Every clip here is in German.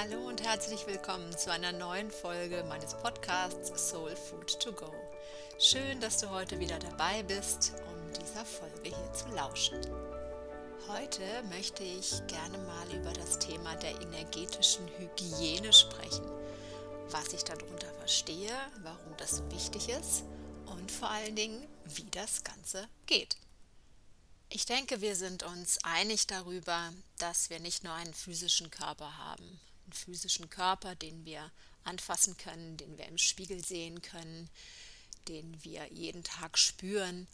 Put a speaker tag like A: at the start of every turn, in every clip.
A: Hallo und herzlich willkommen zu einer neuen Folge meines Podcasts Soul Food to Go. Schön, dass du heute wieder dabei bist, um dieser Folge hier zu lauschen. Heute möchte ich gerne mal über das Thema der energetischen Hygiene sprechen, was ich darunter verstehe, warum das so wichtig ist und vor allen Dingen, wie das Ganze geht. Ich denke, wir sind uns einig darüber, dass wir nicht nur einen physischen Körper haben, einen physischen Körper, den wir anfassen können, den wir im Spiegel sehen können, den wir jeden Tag spüren,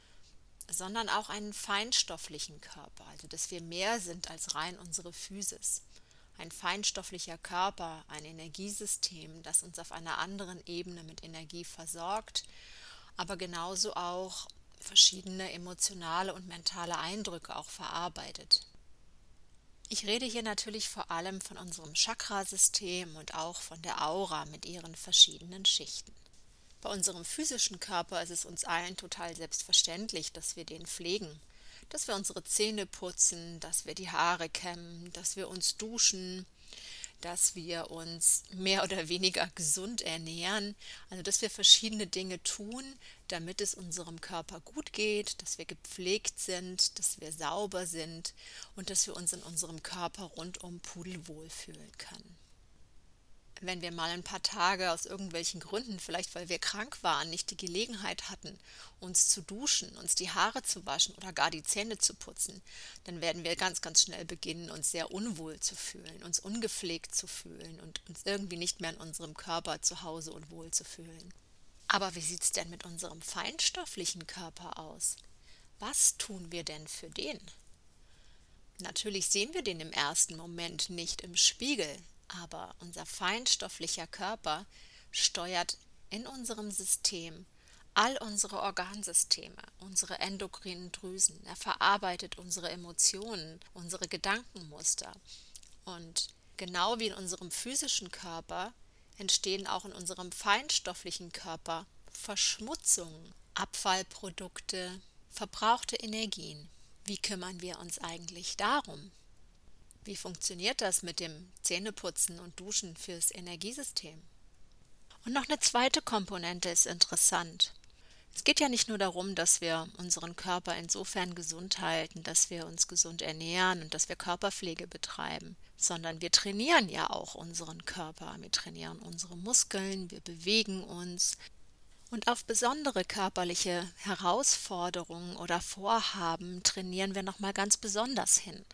A: sondern auch einen feinstofflichen Körper, also dass wir mehr sind als rein unsere Physis. Ein feinstofflicher Körper, ein Energiesystem, das uns auf einer anderen Ebene mit Energie versorgt, aber genauso auch verschiedene emotionale und mentale Eindrücke auch verarbeitet. Ich rede hier natürlich vor allem von unserem Chakrasystem und auch von der Aura mit ihren verschiedenen Schichten. Bei unserem physischen Körper ist es uns allen total selbstverständlich, dass wir den pflegen, dass wir unsere Zähne putzen, dass wir die Haare kämmen, dass wir uns duschen, dass wir uns mehr oder weniger gesund ernähren, also dass wir verschiedene Dinge tun, damit es unserem Körper gut geht, dass wir gepflegt sind, dass wir sauber sind und dass wir uns in unserem Körper rundum pudelwohl fühlen können wenn wir mal ein paar Tage aus irgendwelchen Gründen, vielleicht weil wir krank waren, nicht die Gelegenheit hatten, uns zu duschen, uns die Haare zu waschen oder gar die Zähne zu putzen, dann werden wir ganz, ganz schnell beginnen, uns sehr unwohl zu fühlen, uns ungepflegt zu fühlen und uns irgendwie nicht mehr in unserem Körper zu Hause und wohl zu fühlen. Aber wie sieht es denn mit unserem feinstofflichen Körper aus? Was tun wir denn für den? Natürlich sehen wir den im ersten Moment nicht im Spiegel, aber unser feinstofflicher Körper steuert in unserem System all unsere Organsysteme, unsere endokrinen Drüsen. Er verarbeitet unsere Emotionen, unsere Gedankenmuster. Und genau wie in unserem physischen Körper entstehen auch in unserem feinstofflichen Körper Verschmutzungen, Abfallprodukte, verbrauchte Energien. Wie kümmern wir uns eigentlich darum? Wie funktioniert das mit dem Zähneputzen und Duschen fürs Energiesystem? Und noch eine zweite Komponente ist interessant. Es geht ja nicht nur darum, dass wir unseren Körper insofern gesund halten, dass wir uns gesund ernähren und dass wir Körperpflege betreiben, sondern wir trainieren ja auch unseren Körper. Wir trainieren unsere Muskeln, wir bewegen uns. Und auf besondere körperliche Herausforderungen oder Vorhaben trainieren wir nochmal ganz besonders hin.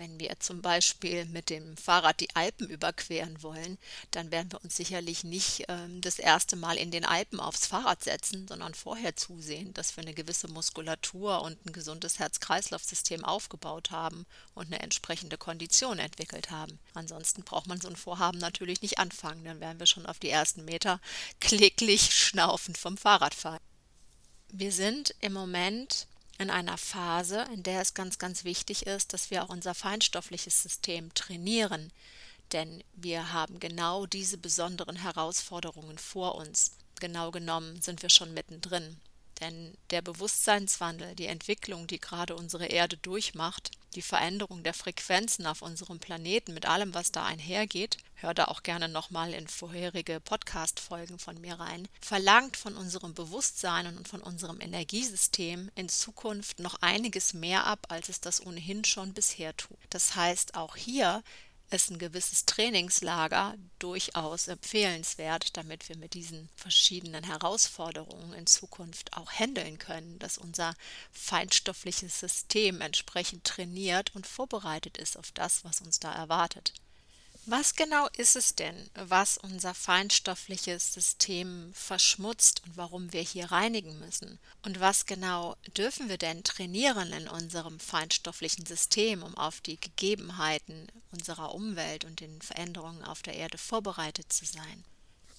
A: Wenn wir zum Beispiel mit dem Fahrrad die Alpen überqueren wollen, dann werden wir uns sicherlich nicht ähm, das erste Mal in den Alpen aufs Fahrrad setzen, sondern vorher zusehen, dass wir eine gewisse Muskulatur und ein gesundes Herz-Kreislauf-System aufgebaut haben und eine entsprechende Kondition entwickelt haben. Ansonsten braucht man so ein Vorhaben natürlich nicht anfangen, dann werden wir schon auf die ersten Meter kläglich schnaufend vom Fahrrad fahren. Wir sind im Moment in einer Phase, in der es ganz, ganz wichtig ist, dass wir auch unser feinstoffliches System trainieren, denn wir haben genau diese besonderen Herausforderungen vor uns. Genau genommen sind wir schon mittendrin. Denn der Bewusstseinswandel, die Entwicklung, die gerade unsere Erde durchmacht, die Veränderung der Frequenzen auf unserem Planeten mit allem, was da einhergeht, hör da auch gerne nochmal in vorherige Podcast-Folgen von mir rein, verlangt von unserem Bewusstsein und von unserem Energiesystem in Zukunft noch einiges mehr ab, als es das ohnehin schon bisher tut. Das heißt, auch hier ist ein gewisses Trainingslager durchaus empfehlenswert, damit wir mit diesen verschiedenen Herausforderungen in Zukunft auch handeln können, dass unser feinstoffliches System entsprechend trainiert und vorbereitet ist auf das, was uns da erwartet. Was genau ist es denn, was unser feinstoffliches System verschmutzt und warum wir hier reinigen müssen? Und was genau dürfen wir denn trainieren in unserem feinstofflichen System, um auf die Gegebenheiten unserer Umwelt und den Veränderungen auf der Erde vorbereitet zu sein?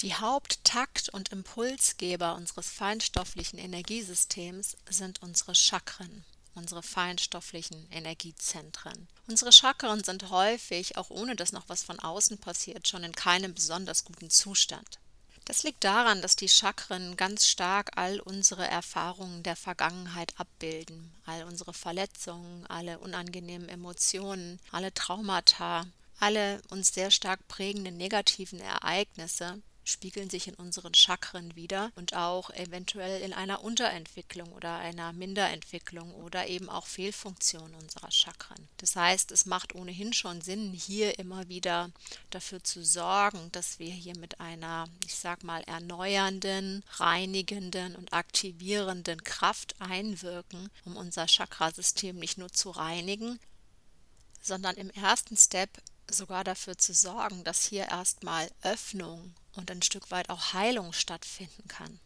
A: Die Haupttakt- und Impulsgeber unseres feinstofflichen Energiesystems sind unsere Chakren unsere feinstofflichen Energiezentren. Unsere Chakren sind häufig, auch ohne dass noch was von außen passiert, schon in keinem besonders guten Zustand. Das liegt daran, dass die Chakren ganz stark all unsere Erfahrungen der Vergangenheit abbilden, all unsere Verletzungen, alle unangenehmen Emotionen, alle Traumata, Alle uns sehr stark prägenden negativen Ereignisse spiegeln sich in unseren Chakren wieder und auch eventuell in einer Unterentwicklung oder einer Minderentwicklung oder eben auch Fehlfunktion unserer Chakren. Das heißt, es macht ohnehin schon Sinn, hier immer wieder dafür zu sorgen, dass wir hier mit einer, ich sag mal, erneuernden, reinigenden und aktivierenden Kraft einwirken, um unser Chakrasystem nicht nur zu reinigen, sondern im ersten Step sogar dafür zu sorgen, dass hier erstmal Öffnung und ein Stück weit auch Heilung stattfinden kann.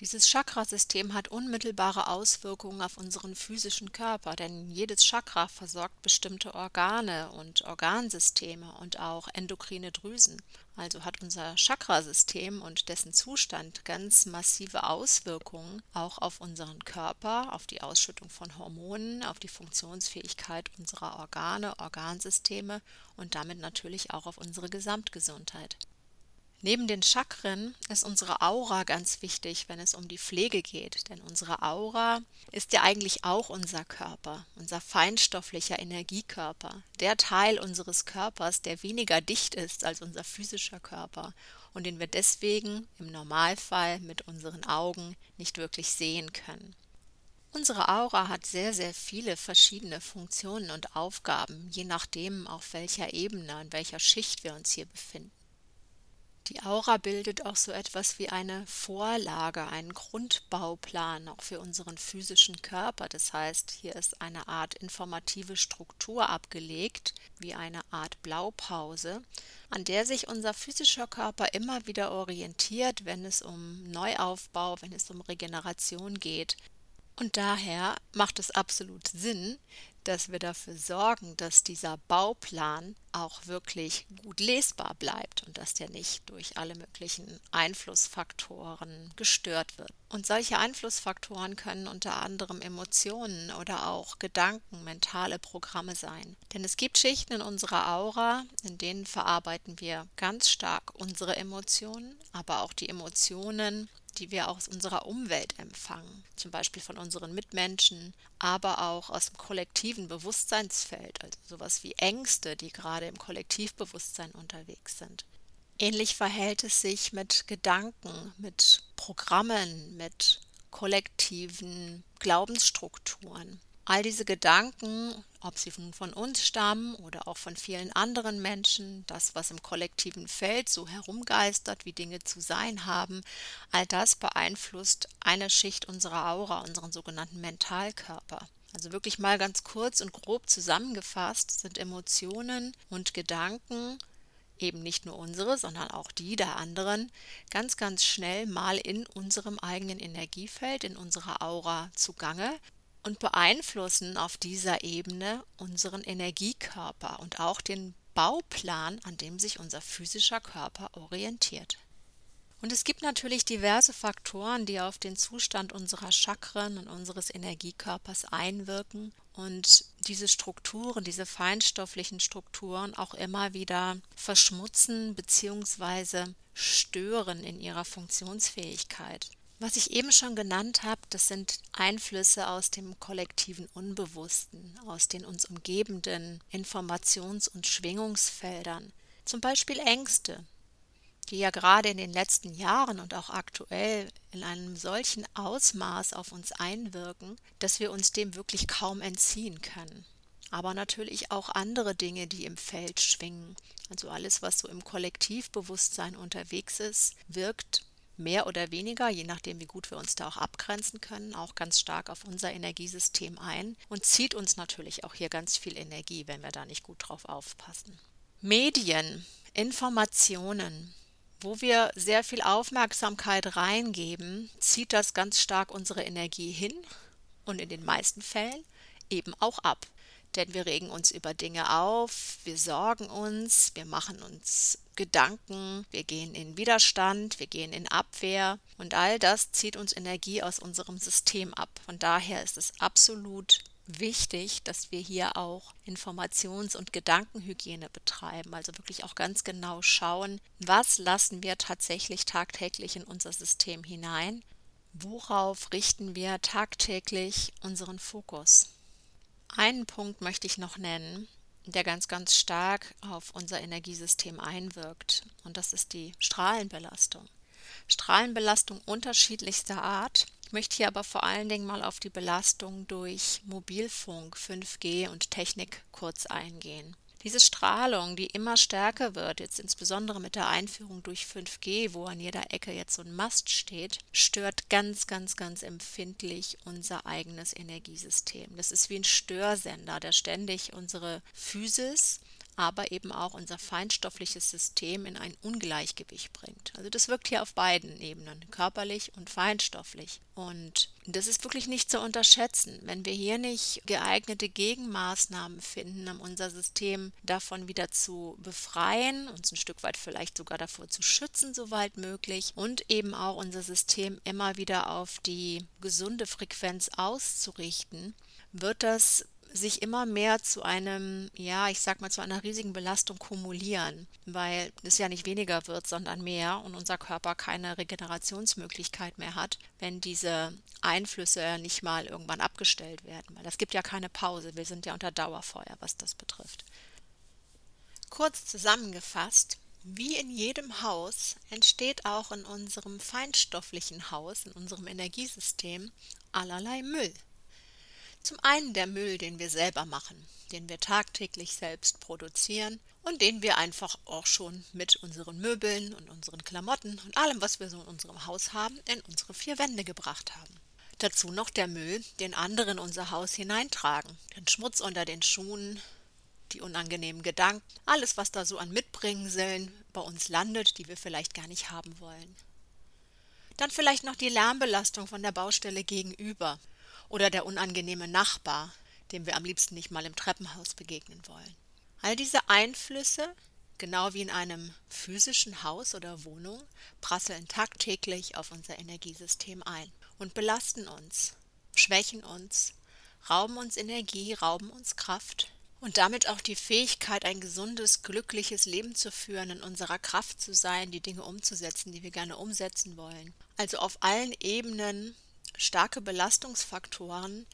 A: Dieses Chakrasystem hat unmittelbare Auswirkungen auf unseren physischen Körper, denn jedes Chakra versorgt bestimmte Organe und Organsysteme und auch endokrine Drüsen. Also hat unser Chakrasystem und dessen Zustand ganz massive Auswirkungen auch auf unseren Körper, auf die Ausschüttung von Hormonen, auf die Funktionsfähigkeit unserer Organe, Organsysteme und damit natürlich auch auf unsere Gesamtgesundheit. Neben den Chakren ist unsere Aura ganz wichtig, wenn es um die Pflege geht, denn unsere Aura ist ja eigentlich auch unser Körper, unser feinstofflicher Energiekörper, der Teil unseres Körpers, der weniger dicht ist als unser physischer Körper und den wir deswegen im Normalfall mit unseren Augen nicht wirklich sehen können. Unsere Aura hat sehr, sehr viele verschiedene Funktionen und Aufgaben, je nachdem, auf welcher Ebene, in welcher Schicht wir uns hier befinden. Die Aura bildet auch so etwas wie eine Vorlage, einen Grundbauplan auch für unseren physischen Körper. Das heißt, hier ist eine Art informative Struktur abgelegt, wie eine Art Blaupause, an der sich unser physischer Körper immer wieder orientiert, wenn es um Neuaufbau, wenn es um Regeneration geht. Und daher macht es absolut Sinn, dass wir dafür sorgen, dass dieser Bauplan auch wirklich gut lesbar bleibt und dass der nicht durch alle möglichen Einflussfaktoren gestört wird. Und solche Einflussfaktoren können unter anderem Emotionen oder auch Gedanken, mentale Programme sein. Denn es gibt Schichten in unserer Aura, in denen verarbeiten wir ganz stark unsere Emotionen, aber auch die Emotionen die wir aus unserer Umwelt empfangen, zum Beispiel von unseren Mitmenschen, aber auch aus dem kollektiven Bewusstseinsfeld, also sowas wie Ängste, die gerade im Kollektivbewusstsein unterwegs sind. Ähnlich verhält es sich mit Gedanken, mit Programmen, mit kollektiven Glaubensstrukturen. All diese Gedanken, ob sie von uns stammen oder auch von vielen anderen Menschen, das, was im kollektiven Feld so herumgeistert, wie Dinge zu sein haben, all das beeinflusst eine Schicht unserer Aura, unseren sogenannten Mentalkörper. Also wirklich mal ganz kurz und grob zusammengefasst sind Emotionen und Gedanken eben nicht nur unsere, sondern auch die der anderen, ganz, ganz schnell mal in unserem eigenen Energiefeld, in unserer Aura zugange und beeinflussen auf dieser Ebene unseren Energiekörper und auch den Bauplan, an dem sich unser physischer Körper orientiert. Und es gibt natürlich diverse Faktoren, die auf den Zustand unserer Chakren und unseres Energiekörpers einwirken und diese Strukturen, diese feinstofflichen Strukturen auch immer wieder verschmutzen bzw. stören in ihrer Funktionsfähigkeit. Was ich eben schon genannt habe, das sind Einflüsse aus dem kollektiven Unbewussten, aus den uns umgebenden Informations- und Schwingungsfeldern. Zum Beispiel Ängste, die ja gerade in den letzten Jahren und auch aktuell in einem solchen Ausmaß auf uns einwirken, dass wir uns dem wirklich kaum entziehen können. Aber natürlich auch andere Dinge, die im Feld schwingen. Also alles, was so im Kollektivbewusstsein unterwegs ist, wirkt mehr oder weniger, je nachdem, wie gut wir uns da auch abgrenzen können, auch ganz stark auf unser Energiesystem ein und zieht uns natürlich auch hier ganz viel Energie, wenn wir da nicht gut drauf aufpassen. Medien, Informationen, wo wir sehr viel Aufmerksamkeit reingeben, zieht das ganz stark unsere Energie hin und in den meisten Fällen eben auch ab denn wir regen uns über Dinge auf, wir sorgen uns, wir machen uns Gedanken, wir gehen in Widerstand, wir gehen in Abwehr und all das zieht uns Energie aus unserem System ab. Von daher ist es absolut wichtig, dass wir hier auch Informations- und Gedankenhygiene betreiben, also wirklich auch ganz genau schauen, was lassen wir tatsächlich tagtäglich in unser System hinein, worauf richten wir tagtäglich unseren Fokus. Einen Punkt möchte ich noch nennen, der ganz, ganz stark auf unser Energiesystem einwirkt. Und das ist die Strahlenbelastung. Strahlenbelastung unterschiedlichster Art. Ich möchte hier aber vor allen Dingen mal auf die Belastung durch Mobilfunk, 5G und Technik kurz eingehen. Diese Strahlung, die immer stärker wird, jetzt insbesondere mit der Einführung durch 5G, wo an jeder Ecke jetzt so ein Mast steht, stört ganz, ganz, ganz empfindlich unser eigenes Energiesystem. Das ist wie ein Störsender, der ständig unsere Physis aber eben auch unser feinstoffliches System in ein Ungleichgewicht bringt. Also das wirkt hier auf beiden Ebenen, körperlich und feinstofflich. Und das ist wirklich nicht zu unterschätzen. Wenn wir hier nicht geeignete Gegenmaßnahmen finden, um unser System davon wieder zu befreien, uns ein Stück weit vielleicht sogar davor zu schützen, soweit möglich, und eben auch unser System immer wieder auf die gesunde Frequenz auszurichten, wird das sich immer mehr zu einem, ja, ich sag mal, zu einer riesigen Belastung kumulieren, weil es ja nicht weniger wird, sondern mehr und unser Körper keine Regenerationsmöglichkeit mehr hat, wenn diese Einflüsse nicht mal irgendwann abgestellt werden, weil das gibt ja keine Pause. Wir sind ja unter Dauerfeuer, was das betrifft. Kurz zusammengefasst, wie in jedem Haus entsteht auch in unserem feinstofflichen Haus, in unserem Energiesystem, allerlei Müll. Zum einen der Müll, den wir selber machen, den wir tagtäglich selbst produzieren und den wir einfach auch schon mit unseren Möbeln und unseren Klamotten und allem, was wir so in unserem Haus haben, in unsere vier Wände gebracht haben. Dazu noch der Müll, den andere in unser Haus hineintragen, den Schmutz unter den Schuhen, die unangenehmen Gedanken, alles, was da so an Mitbringseln bei uns landet, die wir vielleicht gar nicht haben wollen. Dann vielleicht noch die Lärmbelastung von der Baustelle gegenüber, oder der unangenehme Nachbar, dem wir am liebsten nicht mal im Treppenhaus begegnen wollen. All diese Einflüsse, genau wie in einem physischen Haus oder Wohnung, prasseln tagtäglich auf unser Energiesystem ein und belasten uns, schwächen uns, rauben uns Energie, rauben uns Kraft und damit auch die Fähigkeit, ein gesundes, glückliches Leben zu führen, in unserer Kraft zu sein, die Dinge umzusetzen, die wir gerne umsetzen wollen. Also auf allen Ebenen starke Belastungsfaktoren,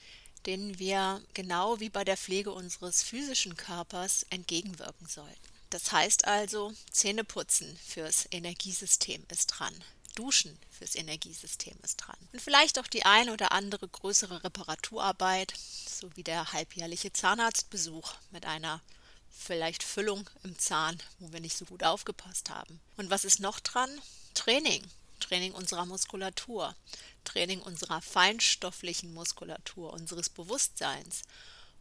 A: denen wir genau wie bei der Pflege unseres physischen Körpers entgegenwirken sollten. Das heißt also, Zähneputzen fürs Energiesystem ist dran. Duschen fürs Energiesystem ist dran. Und vielleicht auch die ein oder andere größere Reparaturarbeit, so wie der halbjährliche Zahnarztbesuch mit einer vielleicht Füllung im Zahn, wo wir nicht so gut aufgepasst haben. Und was ist noch dran? Training. Training unserer Muskulatur. Training unserer feinstofflichen Muskulatur, unseres Bewusstseins,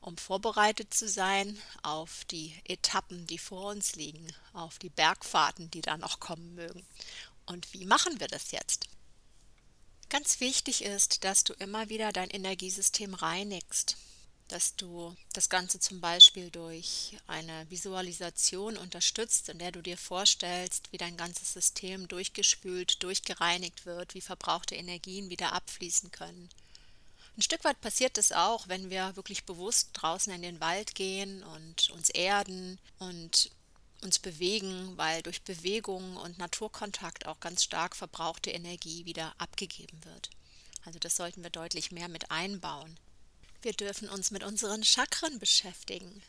A: um vorbereitet zu sein auf die Etappen, die vor uns liegen, auf die Bergfahrten, die da noch kommen mögen. Und wie machen wir das jetzt? Ganz wichtig ist, dass du immer wieder dein Energiesystem reinigst dass du das Ganze zum Beispiel durch eine Visualisation unterstützt, in der du dir vorstellst, wie dein ganzes System durchgespült, durchgereinigt wird, wie verbrauchte Energien wieder abfließen können. Ein Stück weit passiert es auch, wenn wir wirklich bewusst draußen in den Wald gehen und uns erden und uns bewegen, weil durch Bewegung und Naturkontakt auch ganz stark verbrauchte Energie wieder abgegeben wird. Also das sollten wir deutlich mehr mit einbauen. Wir dürfen uns mit unseren Chakren beschäftigen.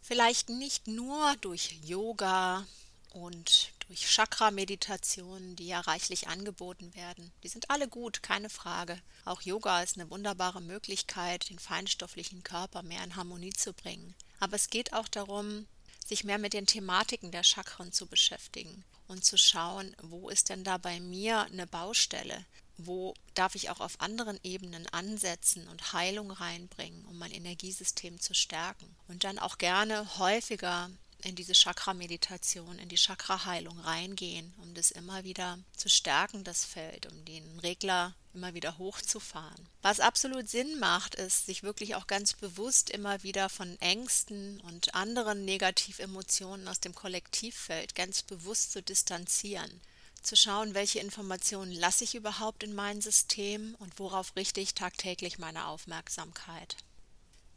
A: Vielleicht nicht nur durch Yoga und durch Chakra-Meditationen, die ja reichlich angeboten werden. Die sind alle gut, keine Frage. Auch Yoga ist eine wunderbare Möglichkeit, den feinstofflichen Körper mehr in Harmonie zu bringen. Aber es geht auch darum, sich mehr mit den Thematiken der Chakren zu beschäftigen und zu schauen, wo ist denn da bei mir eine Baustelle? Wo darf ich auch auf anderen Ebenen ansetzen und Heilung reinbringen, um mein Energiesystem zu stärken. Und dann auch gerne häufiger in diese Chakra-Meditation, in die Chakra-Heilung reingehen, um das immer wieder zu stärken, das Feld, um den Regler immer wieder hochzufahren. Was absolut Sinn macht, ist, sich wirklich auch ganz bewusst immer wieder von Ängsten und anderen Negativemotionen aus dem Kollektivfeld ganz bewusst zu distanzieren zu schauen, welche Informationen lasse ich überhaupt in mein System und worauf richte ich tagtäglich meine Aufmerksamkeit.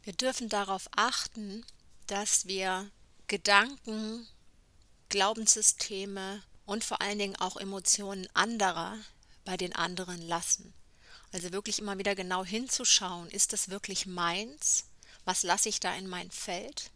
A: Wir dürfen darauf achten, dass wir Gedanken, Glaubenssysteme und vor allen Dingen auch Emotionen anderer bei den anderen lassen. Also wirklich immer wieder genau hinzuschauen, ist das wirklich meins? Was lasse ich da in mein Feld?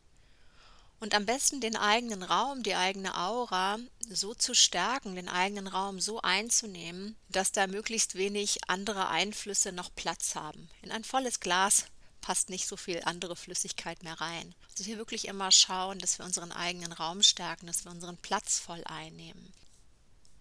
A: Und am besten den eigenen Raum, die eigene Aura so zu stärken, den eigenen Raum so einzunehmen, dass da möglichst wenig andere Einflüsse noch Platz haben. In ein volles Glas passt nicht so viel andere Flüssigkeit mehr rein. Also hier wirklich immer schauen, dass wir unseren eigenen Raum stärken, dass wir unseren Platz voll einnehmen.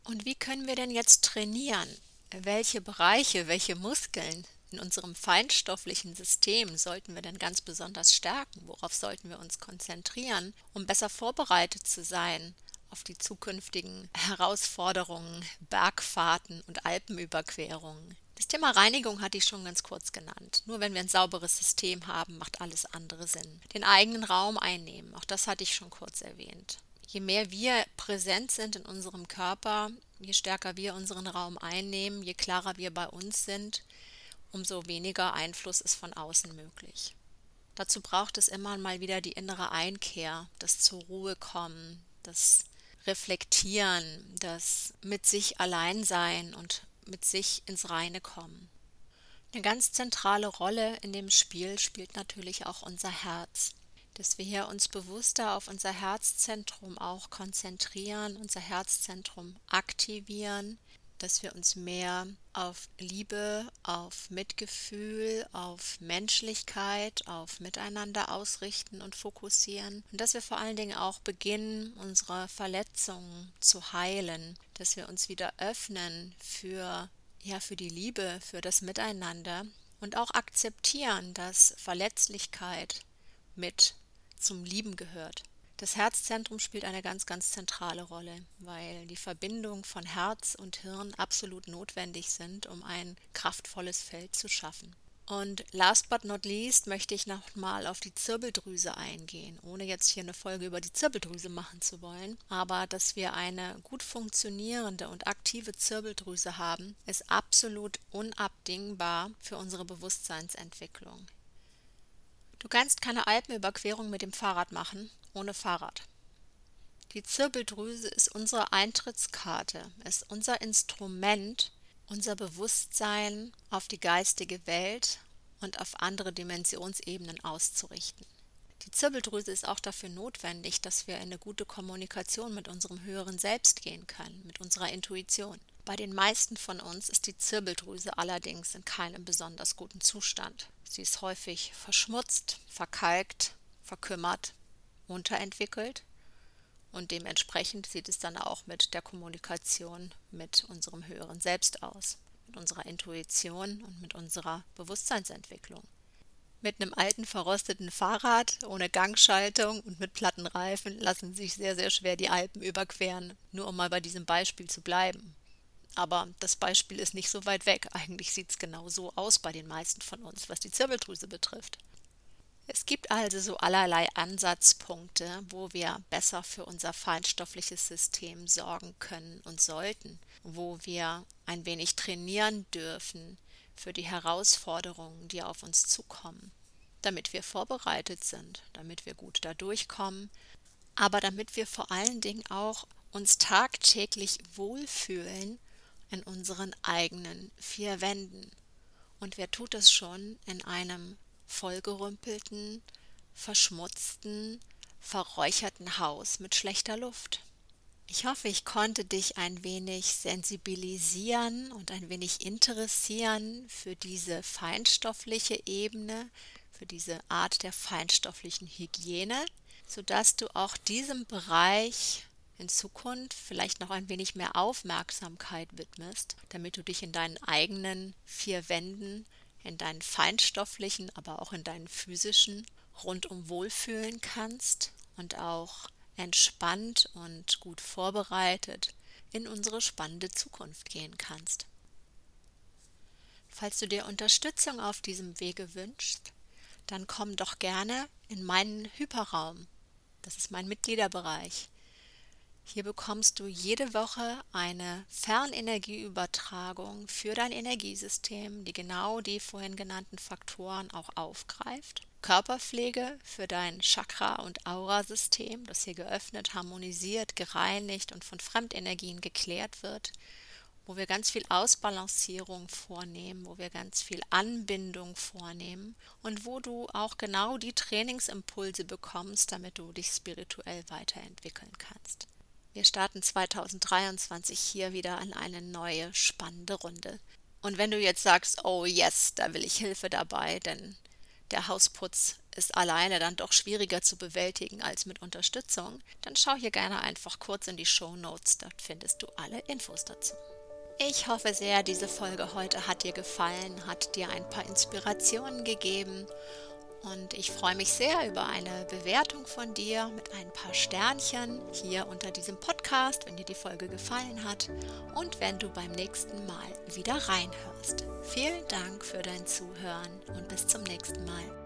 A: Und wie können wir denn jetzt trainieren? Welche Bereiche, welche Muskeln in unserem feinstofflichen System sollten wir denn ganz besonders stärken? Worauf sollten wir uns konzentrieren, um besser vorbereitet zu sein auf die zukünftigen Herausforderungen, Bergfahrten und Alpenüberquerungen? Das Thema Reinigung hatte ich schon ganz kurz genannt. Nur wenn wir ein sauberes System haben, macht alles andere Sinn. Den eigenen Raum einnehmen, auch das hatte ich schon kurz erwähnt. Je mehr wir präsent sind in unserem Körper, je stärker wir unseren Raum einnehmen, je klarer wir bei uns sind, umso weniger Einfluss ist von außen möglich. Dazu braucht es immer mal wieder die innere Einkehr, das zur Ruhe kommen, das Reflektieren, das mit sich allein sein und mit sich ins Reine kommen. Eine ganz zentrale Rolle in dem Spiel spielt natürlich auch unser Herz, dass wir hier uns bewusster auf unser Herzzentrum auch konzentrieren, unser Herzzentrum aktivieren, dass wir uns mehr auf Liebe, auf Mitgefühl, auf Menschlichkeit, auf Miteinander ausrichten und fokussieren. Und dass wir vor allen Dingen auch beginnen, unsere Verletzungen zu heilen, dass wir uns wieder öffnen für ja für die Liebe, für das Miteinander. Und auch akzeptieren, dass Verletzlichkeit mit zum Lieben gehört. Das Herzzentrum spielt eine ganz, ganz zentrale Rolle, weil die Verbindung von Herz und Hirn absolut notwendig sind, um ein kraftvolles Feld zu schaffen. Und last but not least möchte ich nochmal auf die Zirbeldrüse eingehen, ohne jetzt hier eine Folge über die Zirbeldrüse machen zu wollen. Aber dass wir eine gut funktionierende und aktive Zirbeldrüse haben, ist absolut unabdingbar für unsere Bewusstseinsentwicklung. Du kannst keine Alpenüberquerung mit dem Fahrrad machen, ohne Fahrrad. Die Zirbeldrüse ist unsere Eintrittskarte, ist unser Instrument, unser Bewusstsein auf die geistige Welt und auf andere Dimensionsebenen auszurichten. Die Zirbeldrüse ist auch dafür notwendig, dass wir in eine gute Kommunikation mit unserem höheren Selbst gehen können, mit unserer Intuition. Bei den meisten von uns ist die Zirbeldrüse allerdings in keinem besonders guten Zustand. Sie ist häufig verschmutzt, verkalkt, verkümmert unterentwickelt und dementsprechend sieht es dann auch mit der Kommunikation mit unserem höheren Selbst aus, mit unserer Intuition und mit unserer Bewusstseinsentwicklung. Mit einem alten verrosteten Fahrrad ohne Gangschaltung und mit platten Reifen lassen sich sehr, sehr schwer die Alpen überqueren, nur um mal bei diesem Beispiel zu bleiben. Aber das Beispiel ist nicht so weit weg. Eigentlich sieht es genau so aus bei den meisten von uns, was die Zirbeldrüse betrifft. Es gibt also so allerlei Ansatzpunkte, wo wir besser für unser feinstoffliches System sorgen können und sollten, wo wir ein wenig trainieren dürfen für die Herausforderungen, die auf uns zukommen, damit wir vorbereitet sind, damit wir gut da durchkommen, aber damit wir vor allen Dingen auch uns tagtäglich wohlfühlen in unseren eigenen vier Wänden. Und wer tut das schon in einem vollgerümpelten, verschmutzten, verräucherten Haus mit schlechter Luft. Ich hoffe, ich konnte dich ein wenig sensibilisieren und ein wenig interessieren für diese feinstoffliche Ebene, für diese Art der feinstofflichen Hygiene, sodass du auch diesem Bereich in Zukunft vielleicht noch ein wenig mehr Aufmerksamkeit widmest, damit du dich in deinen eigenen vier Wänden in deinen feinstofflichen, aber auch in deinen physischen rundum wohlfühlen kannst und auch entspannt und gut vorbereitet in unsere spannende Zukunft gehen kannst. Falls du dir Unterstützung auf diesem Wege wünschst, dann komm doch gerne in meinen Hyperraum. Das ist mein Mitgliederbereich. Hier bekommst du jede Woche eine Fernenergieübertragung für dein Energiesystem, die genau die vorhin genannten Faktoren auch aufgreift. Körperpflege für dein Chakra- und Aurasystem, das hier geöffnet, harmonisiert, gereinigt und von Fremdenergien geklärt wird wo wir ganz viel Ausbalancierung vornehmen, wo wir ganz viel Anbindung vornehmen und wo du auch genau die Trainingsimpulse bekommst, damit du dich spirituell weiterentwickeln kannst. Wir starten 2023 hier wieder an eine neue spannende Runde. Und wenn du jetzt sagst, oh yes, da will ich Hilfe dabei, denn der Hausputz ist alleine dann doch schwieriger zu bewältigen als mit Unterstützung, dann schau hier gerne einfach kurz in die Show Notes, dort findest du alle Infos dazu. Ich hoffe sehr, diese Folge heute hat dir gefallen, hat dir ein paar Inspirationen gegeben und ich freue mich sehr über eine Bewertung von dir mit ein paar Sternchen hier unter diesem Podcast, wenn dir die Folge gefallen hat und wenn du beim nächsten Mal wieder reinhörst. Vielen Dank für dein Zuhören und bis zum nächsten Mal.